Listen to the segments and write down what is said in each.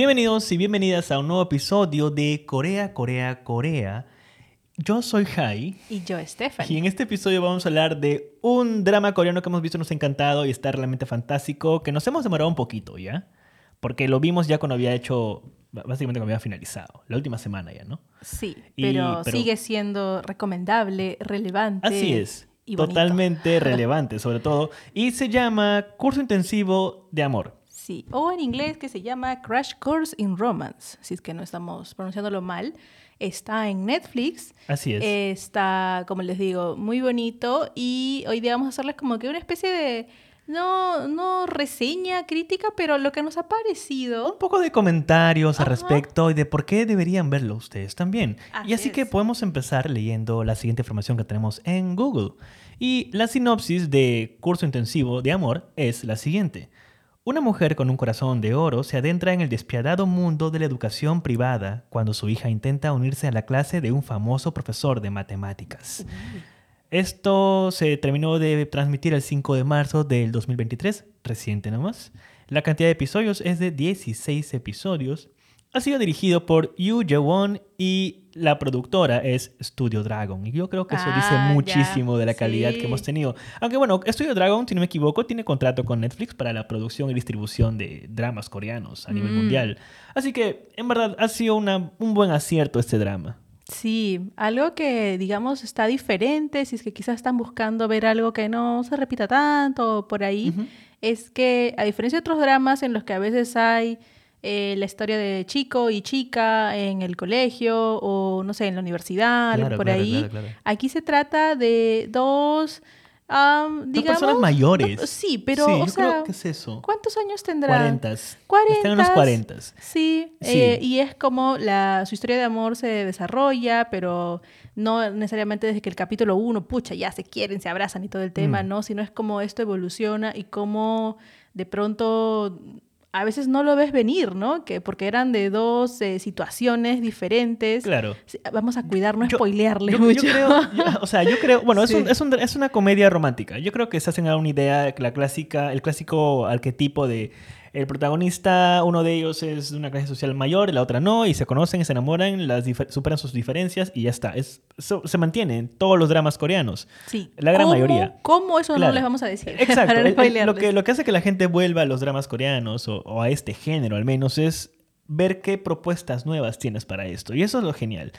Bienvenidos y bienvenidas a un nuevo episodio de Corea, Corea, Corea. Yo soy Jai. Y yo, Stephanie. Y en este episodio vamos a hablar de un drama coreano que hemos visto, nos ha encantado y está realmente fantástico, que nos hemos demorado un poquito, ¿ya? Porque lo vimos ya cuando había hecho, básicamente cuando había finalizado, la última semana ya, ¿no? Sí, Y- pero, pero- sigue siendo recomendable, relevante. Así es. y. Totalmente relevante, sobre todo. Y se llama Curso Intensivo de Amor. Sí, o en inglés que se llama Crash Course in Romance, si es que no estamos pronunciándolo mal. Está en Netflix. Así es. Está, como les digo, muy bonito. Y hoy día vamos a hacerles como que una especie de, no, no reseña, crítica, pero lo que nos ha parecido. un poco de comentarios al respecto y de por qué deberían verlo ustedes también. y Así así que podemos empezar leyendo la siguiente información que tenemos en Google. Y la sinopsis de Curso Intensivo de Amor es la siguiente. Una mujer con un corazón de oro se adentra en el despiadado mundo de la educación privada cuando su hija intenta unirse a la clase de un famoso profesor de matemáticas. Esto se terminó de transmitir el 5 de marzo del 2023, reciente nomás. La cantidad de episodios es de 16 episodios. Ha sido dirigido por Yu Jae-won y la productora es Studio Dragon. Y yo creo que eso Ah, dice ya. muchísimo de la calidad que hemos tenido. Aunque bueno, Studio Dragon, si no me equivoco, tiene contrato con Netflix para la producción y distribución de dramas coreanos a nivel Mm. mundial. Así que, en verdad, ha sido una- un buen acierto este drama. Sí, algo que digamos está diferente, si es que quizás están buscando ver algo que no se repita tanto por ahí, es que a diferencia de otros dramas en los que a veces hay eh, la historia de chico y chica en el colegio o no sé, en la universidad, algo Claro, por claro, ahí, claro, claro. aquí se trata de dos, Dos digamos... personas mayores. sí, pero, Sí, o yo sea, creo que es eso. ¿cuántos años tendrán? Cuarentas. Cuarentas. Están en los cuarentas. Sí, Sí. eh, y es como la, su historia de amor se desarrolla, pero no necesariamente desde que el capítulo uno, pucha, ya se quieren, se abrazan y todo el tema, Mm. ¿no? Sino es como esto evoluciona y cómo de pronto a veces no lo ves venir, ¿no? Que porque eran de dos eh, situaciones diferentes. Claro. Vamos a cuidar, no spoilearle Yo, mucho. yo creo, yo- o sea, yo creo, bueno, es, un- es, un- es una comedia romántica. Yo creo que se hacen a una idea, la clásica, el clásico arquetipo de el protagonista, uno de ellos es de una clase social mayor y la otra no, y se conocen y se enamoran, las superan sus diferencias y ya está. Es, se mantiene en todos los dramas coreanos. Sí. La gran ¿Cómo- mayoría. ¿Cómo eso Claro. no les vamos a decir? Exacto. Para no El- el- lo, que, lo que hace que la gente vuelva a los dramas coreanos o, o a este género al menos es ver qué propuestas nuevas tienes para esto. Y eso es lo genial.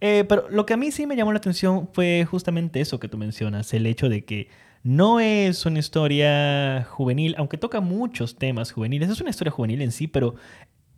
Eh, pero lo que a mí sí me llamó la atención fue justamente eso que tú mencionas, el hecho de que no es una historia juvenil, aunque toca muchos temas juveniles, es una historia juvenil en sí, pero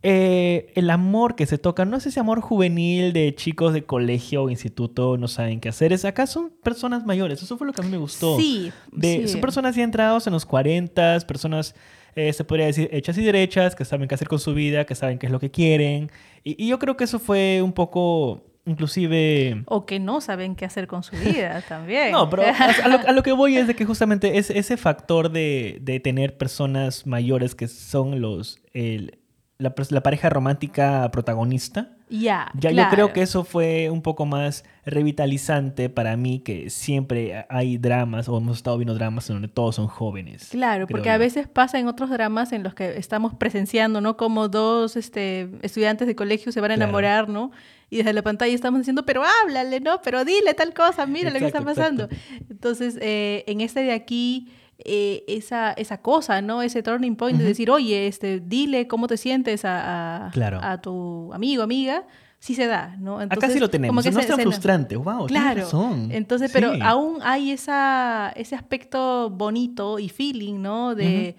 eh, el amor que se toca no es ese amor juvenil de chicos de colegio o instituto, no saben qué hacer, es acá son personas mayores, eso fue lo que a mí me gustó. Sí, De, sí. Son personas ya entrados en los 40, personas, eh, se podría decir, hechas y derechas, que saben qué hacer con su vida, que saben qué es lo que quieren. Y, y yo creo que eso fue un poco, inclusive... O que no saben qué hacer con su vida también. No, pero a, lo, a lo que voy es de que justamente es ese factor de, de tener personas mayores que son los el- la, la pareja romántica protagonista. Ya, Ya yo claro. creo que eso fue un poco más revitalizante para mí, que siempre hay dramas, o hemos estado viendo dramas en donde todos son jóvenes. Claro, porque a yo. veces pasa en otros dramas en los que estamos presenciando, ¿no? Como dos este, estudiantes de colegio se van a Claro. enamorar, ¿no? Y desde la pantalla estamos diciendo, pero háblale, ¿no? Pero dile tal cosa, mira lo que está pasando. exacto. Entonces, eh, en este de aquí, eh, esa, esa cosa, ¿no? Ese turning point de decir, oye, este, dile cómo te sientes a, a, Claro. a tu amigo, amiga, sí se da, ¿no? Acá sí lo tenemos, como que no es tan frustrante. Wow, Claro. razón. Entonces, pero Sí. aún hay esa, ese aspecto bonito y feeling, ¿no? De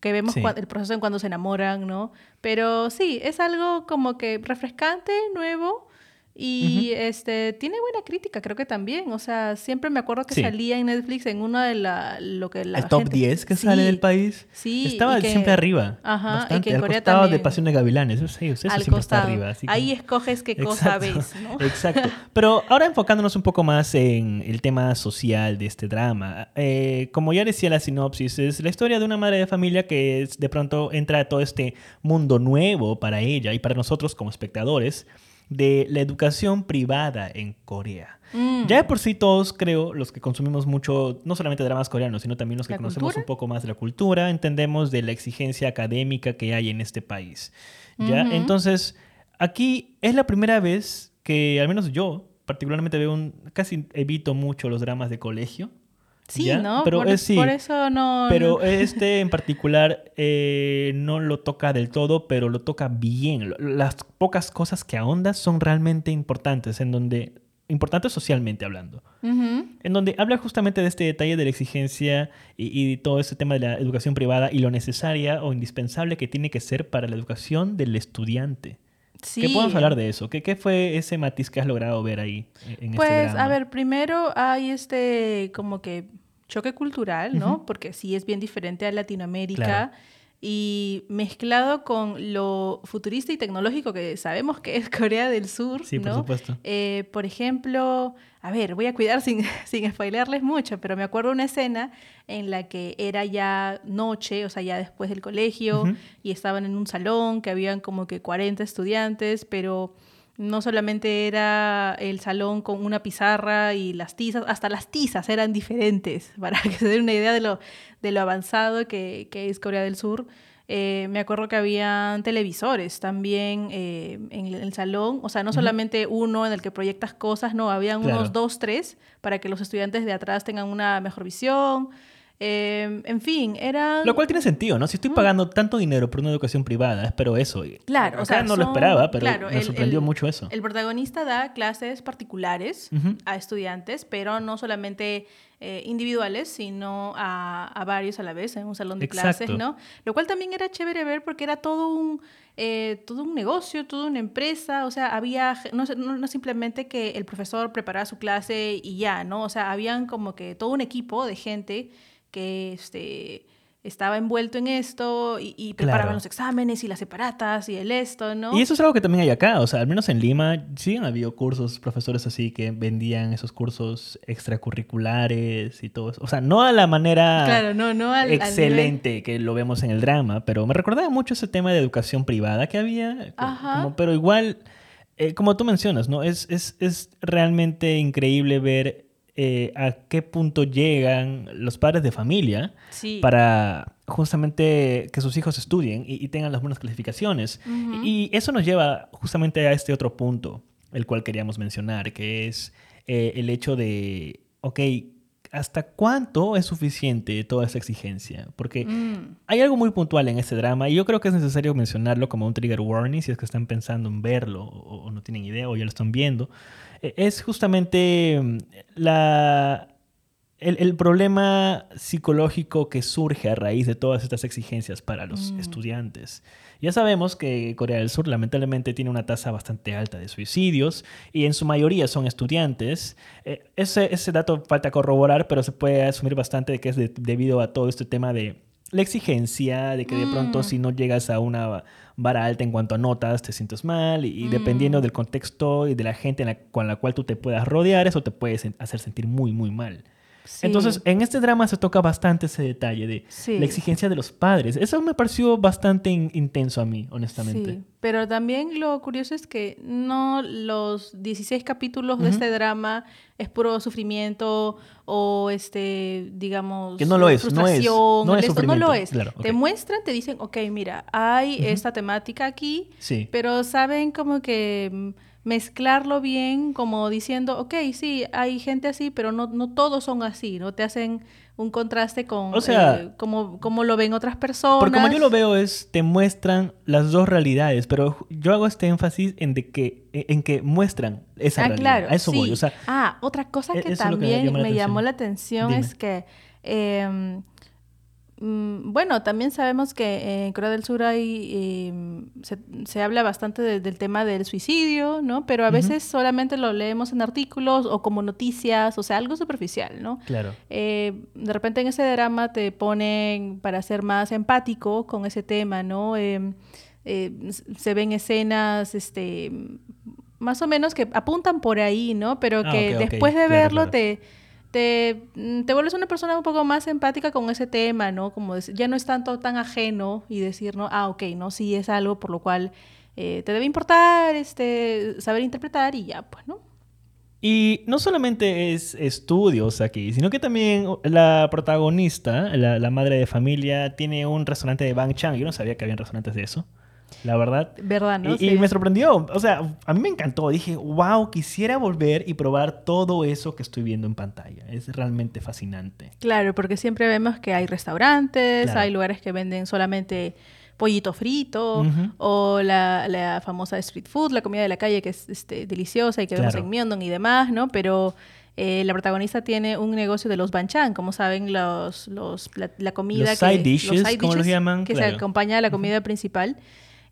que vemos Sí. el proceso en cuando se enamoran, ¿no? Pero sí, es algo como que refrescante, nuevo. Y este tiene buena crítica, creo que también. O sea, siempre me acuerdo que Sí. salía en Netflix en una de la, lo que la el top gente- 10 que sale del país. Sí. Estaba y que- siempre arriba. Ajá, y bastante, que en al Corea de. Pasión de Gavilanes. Eso, sí, eso al siempre costado. está arriba. así que- Ahí escoges qué cosa Exacto, ves, ¿no? Exacto. Pero ahora enfocándonos un poco más en el tema social de este drama. Eh, como ya decía la sinopsis, es la historia de una madre de familia que de pronto entra a todo este mundo nuevo para ella y para nosotros como espectadores. De la educación privada en Corea. Mm. Ya de por sí todos, creo, los que consumimos mucho, no solamente dramas coreanos, sino también los que ¿La conocemos cultura? un poco más de la cultura, entendemos de la exigencia académica que hay en este país. ¿ya? Entonces, aquí es la primera vez que, al menos yo, particularmente veo un... casi evito mucho los dramas de colegio. Sí, ¿ya? ¿no? Pero por, es sí. por eso no... Pero este en particular eh, no lo toca del todo, pero lo toca bien. Las pocas cosas que ahonda son realmente importantes, en donde importantes socialmente hablando, en donde habla justamente de este detalle de la exigencia y, y todo ese tema de la educación privada y lo necesaria o indispensable que tiene que ser para la educación del estudiante. Sí. ¿Qué podemos hablar de eso? ¿Qué, ¿Qué fue ese matiz que has logrado ver ahí en este Pues, drama? a ver, primero hay este como que choque cultural, ¿no? Porque sí es bien diferente a Latinoamérica. Claro. Y mezclado con lo futurista y tecnológico que sabemos que es Corea del Sur, Sí, por ¿no? supuesto. Eh, por ejemplo, a ver, voy a cuidar sin, sin spoilearles mucho, pero me acuerdo una escena en la que era ya noche, o sea, ya después del colegio, y estaban en un salón que habían como que 40 estudiantes, pero no solamente era el salón con una pizarra y las tizas, hasta las tizas eran diferentes, para que se den una idea de lo, de lo avanzado que, que es Corea del Sur. Eh, me acuerdo que habían televisores también eh, en el- salón, o sea, no solamente uno en el que proyectas cosas, no, habían Claro. unos dos, tres, para que los estudiantes de atrás tengan una mejor visión. Eh, en fin, eran... Lo cual tiene sentido, ¿no? Si estoy pagando tanto dinero por una educación privada, espero eso. Claro, acá o sea, no lo esperaba, pero claro, me el- sorprendió el- mucho eso. El protagonista da clases particulares Ujú. a estudiantes, pero no solamente eh, individuales, sino a, a varios a la vez en un salón de clases. ¿no? Lo cual también era chévere ver porque era todo un, eh, todo un negocio, toda una empresa, o sea, había, no, no, no simplemente que el profesor preparaba su clase y ya, ¿no? O sea, habían como que todo un equipo de gente que este, estaba envuelto en esto y, y preparaban Claro. los exámenes y las separatas y el esto, ¿no? Y eso es algo que también hay acá, o sea, al menos en Lima sí han habido cursos, profesores así que vendían esos cursos extracurriculares y todo eso. O sea, no a la manera Claro, no, no al, al nivel- excelente que lo vemos en el drama, pero me recordaba mucho ese tema de educación privada que había, Ajá. como- pero igual, eh, como tú mencionas, ¿no? Es, es, es realmente increíble ver eh, a qué punto llegan los padres de familia Sí. para justamente que sus hijos estudien y, y tengan las buenas calificaciones. Ujú. Y eso nos lleva justamente a este otro punto, el cual queríamos mencionar, que es eh, el hecho de, ok, ¿hasta cuánto es suficiente toda esa exigencia? Porque Mm, hay algo muy puntual en este drama y yo creo que es necesario mencionarlo como un trigger warning si es que están pensando en verlo o, o no tienen idea o ya lo están viendo. Eh, Es justamente mm, la, el, el problema psicológico que surge a raíz de todas estas exigencias para los Mm. estudiantes. Ya sabemos que Corea del Sur lamentablemente tiene una tasa bastante alta de suicidios y en su mayoría son estudiantes. Eh, ese, ese dato falta corroborar, pero se puede asumir bastante de que es de- debido a todo este tema de la exigencia, de que de pronto Mm. si no llegas a una vara alta en cuanto a notas te sientes mal y, y Mm. dependiendo del contexto y de la gente la- con la cual tú te puedas rodear, eso te puede hacer sentir muy, muy mal. Sí. Entonces, en este drama se toca bastante ese detalle de Sí. la exigencia de los padres. Eso me pareció bastante in- intenso a mí, honestamente. Sí, pero también lo curioso es que no los 16 capítulos de este drama es puro sufrimiento o este, digamos, Que no lo es, no es- frustración, no es esto, no lo es. claro, Te muestran, te dicen, ok, mira, hay esta temática aquí, pero saben como que mm, mezclarlo bien, como diciendo, ok, sí, hay gente así, pero no, no todos son así, ¿no? Te hacen un contraste con O sea- eh, cómo, cómo lo ven otras personas. Porque como yo lo veo es, te muestran las dos realidades, pero yo hago este énfasis en, de que, en que muestran esa Ah, realidad. claro. A eso sí. voy. O sea, ah, otra cosa e- que me también la me llamó la atención es que, eh, mm, bueno, también sabemos que en Corea del Sur hay, eh, se, se habla bastante de- del tema del suicidio, ¿no? Pero a veces solamente lo leemos en artículos o como noticias, o sea, algo superficial, ¿no? claro. Eh, de repente en ese drama te ponen para ser más empático con ese tema, ¿no? Eh, eh, se ven escenas, este, más o menos que apuntan por ahí, ¿no? Pero Ah, que después de claro, verlo claro. te te, mm, te vuelves una persona un poco más empática con ese tema, ¿no? Como ya no es tanto tan ajeno y decir, ¿no? Ah, ok, ¿no? Sí es algo por lo cual eh, te debe importar este, saber interpretar y ya, pues, ¿no? Y no solamente es estudios aquí, sino que también la protagonista, la, madre de familia, tiene un restaurante de Bang Chang. Yo no sabía que había restaurantes de eso la verdad. ¿Verdad, no? Y, y, me sorprendió. O sea, a mí me encantó. Dije, wow, quisiera volver y probar todo eso que estoy viendo en pantalla. Es realmente fascinante. Claro, porque siempre vemos que hay restaurantes, claro. hay lugares que venden solamente pollito frito uh -huh. o la, la, famosa street food, la comida de la calle que es este, deliciosa y que claro. vemos en Myeongdong y demás, ¿no? Pero eh, la protagonista tiene un negocio de los banchan, como saben, los, los, la, la comida los side que, dishes, los side dishes los llaman, que claro. se acompaña a la comida uh -huh. principal.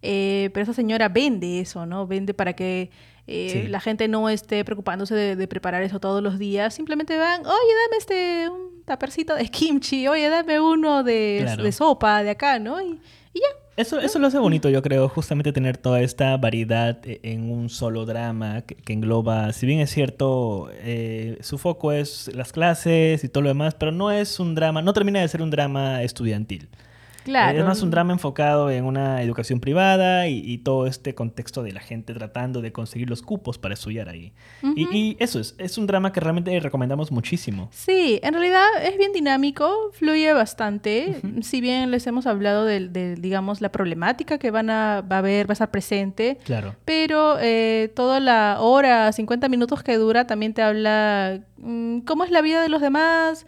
Eh, pero esa señora vende eso, ¿no? Vende para que eh, sí. la gente no esté preocupándose de, de, preparar eso todos los días. Simplemente van, oye, dame este un tapercito de kimchi, oye, dame uno de, claro. de sopa de acá, ¿no? Y, y ya. Eso, eso lo hace bonito, yo creo, justamente tener toda esta variedad e, en un solo drama que, que engloba, si bien es cierto, eh, su foco es las clases y todo lo demás, pero no es un drama, no termina de ser un drama estudiantil. Claro. Es más un drama enfocado en una educación privada y, y, todo este contexto de la gente tratando de conseguir los cupos para estudiar ahí. Uh -huh. y, y, eso es, es un drama que realmente recomendamos muchísimo. Sí, en realidad es bien dinámico, fluye bastante. Uh -huh. Si bien les hemos hablado de, de, digamos, la problemática que van a, va a haber, va a estar presente. Claro. Pero eh, toda la hora, 50 minutos que dura, también te habla mmm, cómo es la vida de los demás.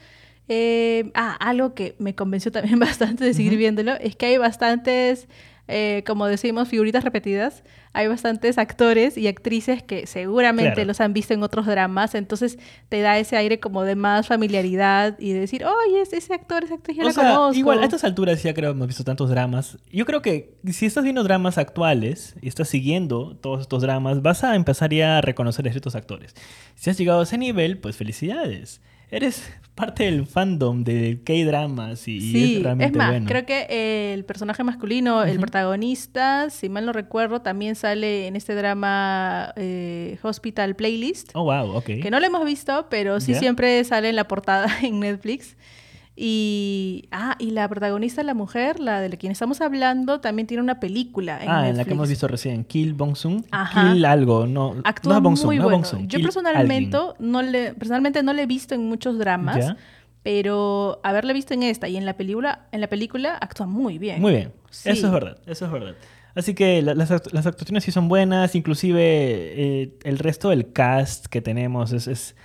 Eh, ah, algo que me convenció también bastante de seguir uh -huh. viéndolo es que hay bastantes, eh, como decimos, figuritas repetidas. Hay bastantes actores y actrices que seguramente claro. los han visto en otros dramas, entonces te da ese aire como de más familiaridad y de decir, oye, ese, ese actor, esa actriz ya o la sea, conozco. Igual, a estas alturas ya creo que hemos visto tantos dramas. Yo creo que si estás viendo dramas actuales y estás siguiendo todos estos dramas, vas a empezar ya a reconocer a ciertos actores. Si has llegado a ese nivel, pues felicidades eres parte del fandom de K-dramas y, sí, y, es realmente es más, bueno. creo que el personaje masculino, uh -huh. el protagonista, si mal no recuerdo, también sale en este drama eh, Hospital Playlist. Oh, wow, ok. Que no lo hemos visto, pero sí yeah. siempre sale en la portada en Netflix. Y, ah, y la protagonista, la mujer, la de la quien estamos hablando, también tiene una película en Ah, Netflix. en la que hemos visto recién, Kill Bong-soon. Kill algo, no, Actúa no Bong-soon, muy no bueno. Yo Kill personalmente no, le, personalmente no le he visto en muchos dramas. ¿Ya? Pero haberle visto en esta y en la película, en la película actúa muy bien. Muy bien. Sí. Eso es verdad, eso es verdad. Así que las, las actuaciones sí son buenas, inclusive eh, el resto del cast que tenemos es, es,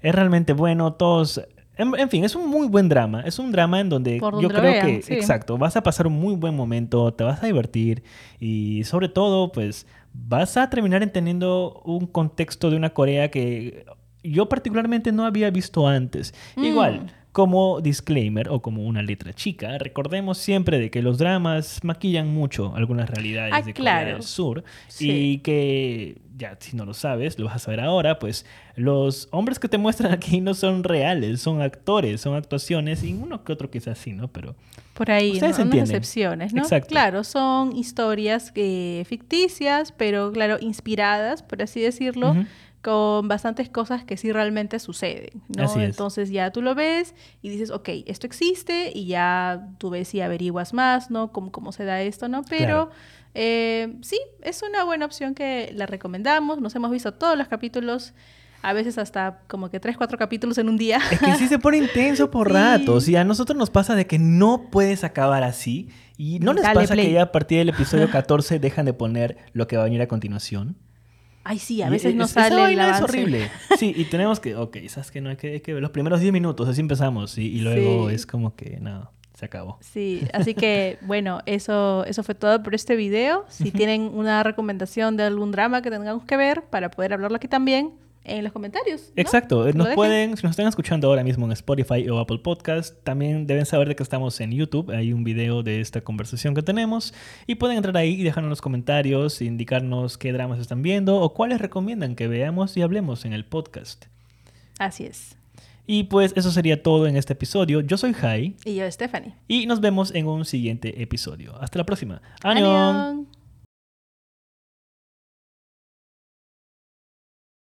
es realmente bueno. Todos en, en, fin, es un muy buen drama. Es un drama en donde yo creo vean, que, sí. exacto, vas a pasar un muy buen momento, te vas a divertir y sobre todo, pues vas a terminar entendiendo un contexto de una Corea que yo particularmente no había visto antes. Mm. Igual, como disclaimer o como una letra chica, recordemos siempre de que los dramas maquillan mucho algunas realidades ah, de claro. Corea del Sur sí. y que ya si no lo sabes, lo vas a saber ahora, pues los hombres que te muestran aquí no son reales, son actores, son actuaciones y uno que otro quizás sí, ¿no? Pero por ahí, ¿no? unas excepciones, ¿no? Exacto. Claro, son historias eh, ficticias, pero claro, inspiradas, por así decirlo. Uh -huh con bastantes cosas que sí realmente suceden, ¿no? Así es. Entonces ya tú lo ves y dices, ok, esto existe y ya tú ves y averiguas más, ¿no? Cómo, cómo se da esto, ¿no? Pero claro. eh, sí, es una buena opción que la recomendamos. Nos hemos visto todos los capítulos a veces hasta como que tres, cuatro capítulos en un día. Es que sí se pone intenso por sí. ratos. Y a nosotros nos pasa de que no puedes acabar así. Y no les Dale pasa play. que ya a partir del episodio 14 dejan de poner lo que va a venir a continuación. Ay, sí, a veces y, no es, sale. Esa vaina es horrible. Sí, y tenemos que, ok, sabes que no hay que, hay que ver los primeros 10 minutos, así empezamos. Y, y luego sí. es como que, no, se acabó. Sí, así que bueno, eso, eso fue todo por este video. Si tienen una recomendación de algún drama que tengamos que ver para poder hablarlo aquí también, en los comentarios. ¿no? Exacto, nos pueden, si nos están escuchando ahora mismo en Spotify o Apple Podcast, también deben saber de que estamos en YouTube. Hay un video de esta conversación que tenemos y pueden entrar ahí y dejarnos los comentarios, indicarnos qué dramas están viendo o cuáles recomiendan que veamos y hablemos en el podcast. Así es. Y pues eso sería todo en este episodio. Yo soy Jai. Y yo, Stephanie. Y nos vemos en un siguiente episodio. Hasta la próxima. ¡Annyeong!